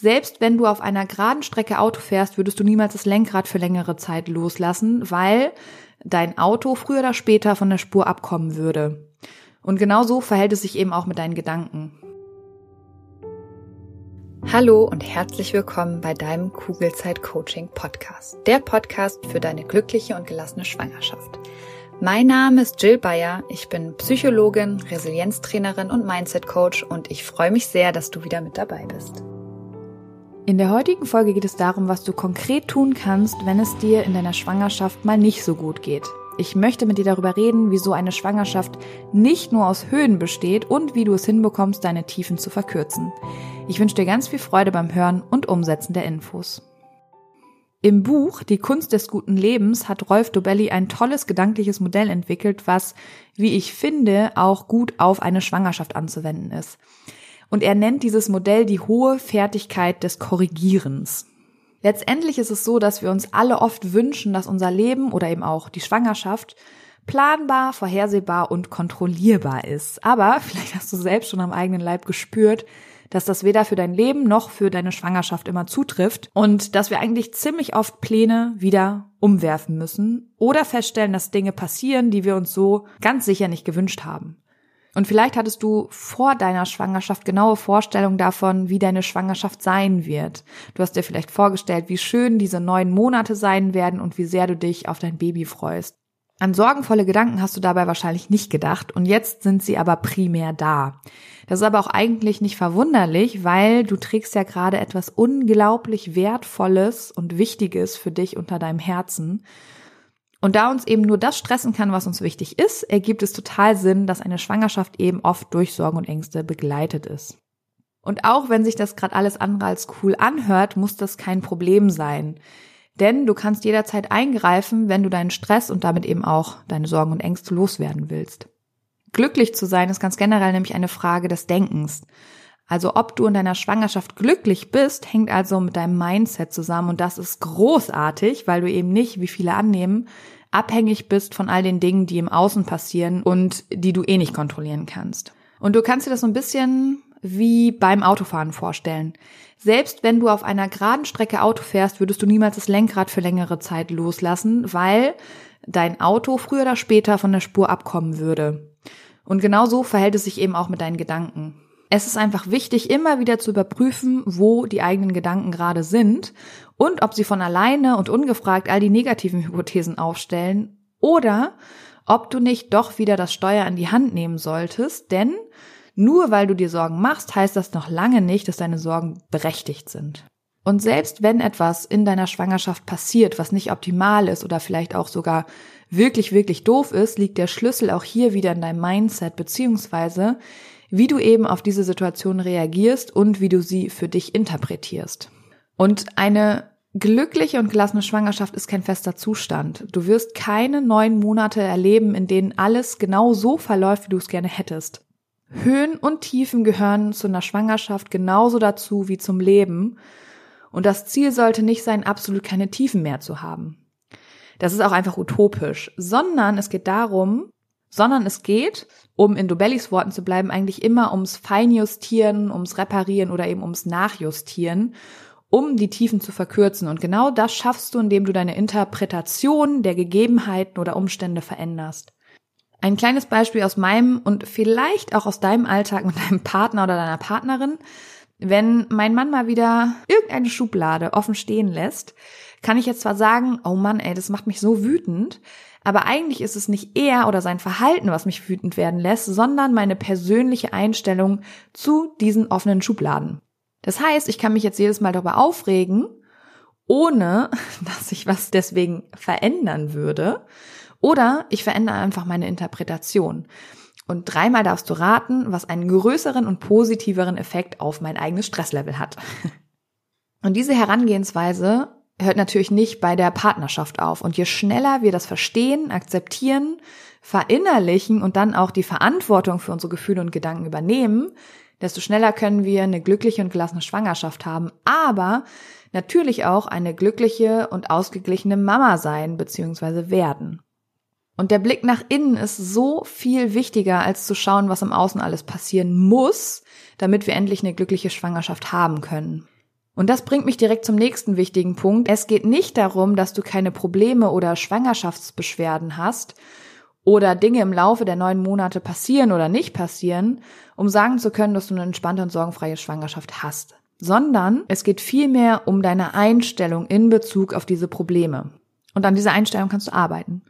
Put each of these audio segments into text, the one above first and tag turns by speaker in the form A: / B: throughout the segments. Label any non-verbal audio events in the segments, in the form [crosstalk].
A: Selbst wenn du auf einer geraden Strecke Auto fährst, würdest du niemals das Lenkrad für längere Zeit loslassen, weil dein Auto früher oder später von der Spur abkommen würde. Und genau so verhält es sich eben auch mit deinen Gedanken.
B: Hallo und herzlich willkommen bei deinem Kugelzeit Coaching Podcast. Der Podcast für deine glückliche und gelassene Schwangerschaft. Mein Name ist Jill Bayer. Ich bin Psychologin, Resilienztrainerin und Mindset Coach und ich freue mich sehr, dass du wieder mit dabei bist.
A: In der heutigen Folge geht es darum, was du konkret tun kannst, wenn es dir in deiner Schwangerschaft mal nicht so gut geht. Ich möchte mit dir darüber reden, wieso eine Schwangerschaft nicht nur aus Höhen besteht und wie du es hinbekommst, deine Tiefen zu verkürzen. Ich wünsche dir ganz viel Freude beim Hören und Umsetzen der Infos. Im Buch Die Kunst des guten Lebens hat Rolf Dobelli ein tolles gedankliches Modell entwickelt, was, wie ich finde, auch gut auf eine Schwangerschaft anzuwenden ist. Und er nennt dieses Modell die hohe Fertigkeit des Korrigierens. Letztendlich ist es so, dass wir uns alle oft wünschen, dass unser Leben oder eben auch die Schwangerschaft planbar, vorhersehbar und kontrollierbar ist. Aber [laughs] vielleicht hast du selbst schon am eigenen Leib gespürt, dass das weder für dein Leben noch für deine Schwangerschaft immer zutrifft und dass wir eigentlich ziemlich oft Pläne wieder umwerfen müssen oder feststellen, dass Dinge passieren, die wir uns so ganz sicher nicht gewünscht haben. Und vielleicht hattest du vor deiner Schwangerschaft genaue Vorstellungen davon, wie deine Schwangerschaft sein wird. Du hast dir vielleicht vorgestellt, wie schön diese neun Monate sein werden und wie sehr du dich auf dein Baby freust. An sorgenvolle Gedanken hast du dabei wahrscheinlich nicht gedacht und jetzt sind sie aber primär da. Das ist aber auch eigentlich nicht verwunderlich, weil du trägst ja gerade etwas unglaublich Wertvolles und Wichtiges für dich unter deinem Herzen. Und da uns eben nur das stressen kann, was uns wichtig ist, ergibt es total Sinn, dass eine Schwangerschaft eben oft durch Sorgen und Ängste begleitet ist. Und auch wenn sich das gerade alles andere als cool anhört, muss das kein Problem sein. Denn du kannst jederzeit eingreifen, wenn du deinen Stress und damit eben auch deine Sorgen und Ängste loswerden willst. Glücklich zu sein ist ganz generell nämlich eine Frage des Denkens. Also ob du in deiner Schwangerschaft glücklich bist, hängt also mit deinem Mindset zusammen und das ist großartig, weil du eben nicht, wie viele annehmen, abhängig bist von all den Dingen, die im Außen passieren und die du eh nicht kontrollieren kannst. Und du kannst dir das so ein bisschen wie beim Autofahren vorstellen. Selbst wenn du auf einer geraden Strecke Auto fährst, würdest du niemals das Lenkrad für längere Zeit loslassen, weil dein Auto früher oder später von der Spur abkommen würde. Und genau so verhält es sich eben auch mit deinen Gedanken. Es ist einfach wichtig, immer wieder zu überprüfen, wo die eigenen Gedanken gerade sind und ob sie von alleine und ungefragt all die negativen Hypothesen aufstellen oder ob du nicht doch wieder das Steuer in die Hand nehmen solltest, denn nur weil du dir Sorgen machst, heißt das noch lange nicht, dass deine Sorgen berechtigt sind. Und selbst wenn etwas in deiner Schwangerschaft passiert, was nicht optimal ist oder vielleicht auch sogar wirklich, wirklich doof ist, liegt der Schlüssel auch hier wieder in deinem Mindset beziehungsweise wie du eben auf diese Situation reagierst und wie du sie für dich interpretierst. Und eine glückliche und gelassene Schwangerschaft ist kein fester Zustand. Du wirst keine neun Monate erleben, in denen alles genau so verläuft, wie du es gerne hättest. Höhen und Tiefen gehören zu einer Schwangerschaft genauso dazu wie zum Leben. Und das Ziel sollte nicht sein, absolut keine Tiefen mehr zu haben. Das ist auch einfach utopisch, sondern es geht darum, sondern es geht, um in Dobellis Worten zu bleiben, eigentlich immer ums Feinjustieren, ums Reparieren oder eben ums Nachjustieren, um die Tiefen zu verkürzen. Und genau das schaffst du, indem du deine Interpretation der Gegebenheiten oder Umstände veränderst. Ein kleines Beispiel aus meinem und vielleicht auch aus deinem Alltag mit deinem Partner oder deiner Partnerin. Wenn mein Mann mal wieder irgendeine Schublade offen stehen lässt, kann ich jetzt zwar sagen, oh Mann, ey, das macht mich so wütend, aber eigentlich ist es nicht er oder sein Verhalten, was mich wütend werden lässt, sondern meine persönliche Einstellung zu diesen offenen Schubladen. Das heißt, ich kann mich jetzt jedes Mal darüber aufregen, ohne [laughs] dass ich was deswegen verändern würde. Oder ich verändere einfach meine Interpretation. Und dreimal darfst du raten, was einen größeren und positiveren Effekt auf mein eigenes Stresslevel hat. [laughs] Und diese Herangehensweise hört natürlich nicht bei der Partnerschaft auf. Und je schneller wir das verstehen, akzeptieren, verinnerlichen und dann auch die Verantwortung für unsere Gefühle und Gedanken übernehmen, desto schneller können wir eine glückliche und gelassene Schwangerschaft haben, aber natürlich auch eine glückliche und ausgeglichene Mama sein bzw. werden. Und der Blick nach innen ist so viel wichtiger, als zu schauen, was im Außen alles passieren muss, damit wir endlich eine glückliche Schwangerschaft haben können. Und das bringt mich direkt zum nächsten wichtigen Punkt. Es geht nicht darum, dass du keine Probleme oder Schwangerschaftsbeschwerden hast oder Dinge im Laufe der neun Monate passieren oder nicht passieren, um sagen zu können, dass du eine entspannte und sorgenfreie Schwangerschaft hast, sondern es geht vielmehr um deine Einstellung in Bezug auf diese Probleme. Und an dieser Einstellung kannst du arbeiten.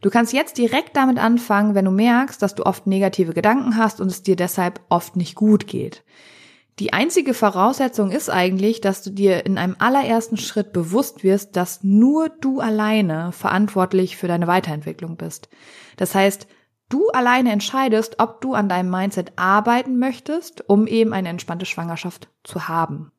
A: Du kannst jetzt direkt damit anfangen, wenn du merkst, dass du oft negative Gedanken hast und es dir deshalb oft nicht gut geht. Die einzige Voraussetzung ist eigentlich, dass du dir in einem allerersten Schritt bewusst wirst, dass nur du alleine verantwortlich für deine Weiterentwicklung bist. Das heißt, du alleine entscheidest, ob du an deinem Mindset arbeiten möchtest, um eben eine entspannte Schwangerschaft zu haben.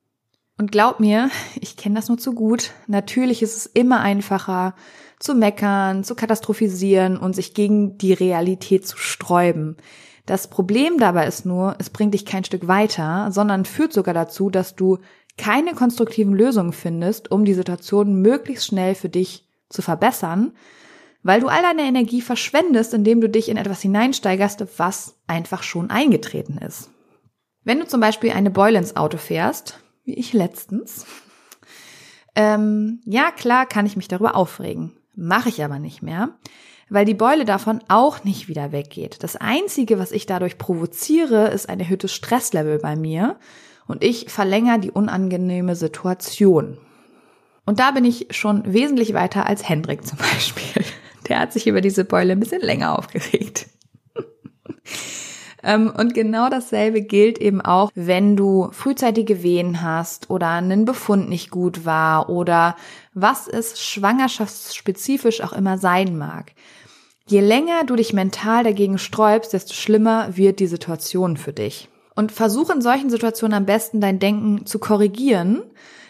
A: Und glaub mir, [laughs] ich kenne das nur zu gut. Natürlich ist es immer einfacher zu meckern, zu katastrophisieren und sich gegen die Realität zu sträuben. Das Problem dabei ist nur, es bringt dich kein Stück weiter, sondern führt sogar dazu, dass du keine konstruktiven Lösungen findest, um die Situation möglichst schnell für dich zu verbessern, weil du all deine Energie verschwendest, indem du dich in etwas hineinsteigerst, was einfach schon eingetreten ist. Wenn du zum Beispiel eine Beule ins Auto fährst, wie ich letztens, ähm, ja klar kann ich mich darüber aufregen, mache ich aber nicht mehr, weil die Beule davon auch nicht wieder weggeht. Das Einzige, was ich dadurch provoziere, ist ein erhöhtes Stresslevel bei mir und ich verlängere die unangenehme Situation. Und da bin ich schon wesentlich weiter als Hendrik zum [laughs] Beispiel. Der hat sich über diese Beule ein bisschen länger aufgeregt. Ähm, und genau dasselbe gilt eben auch, wenn du frühzeitige Wehen hast oder ein Befund nicht gut war oder was es schwangerschaftsspezifisch auch immer sein mag. Je länger du dich mental dagegen sträubst, desto schlimmer wird die Situation für dich. Und versuch in solchen Situationen am besten dein Denken zu korrigieren,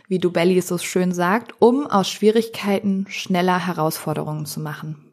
A: wie du Belly so schön sagt, um aus Schwierigkeiten schneller Herausforderungen zu machen.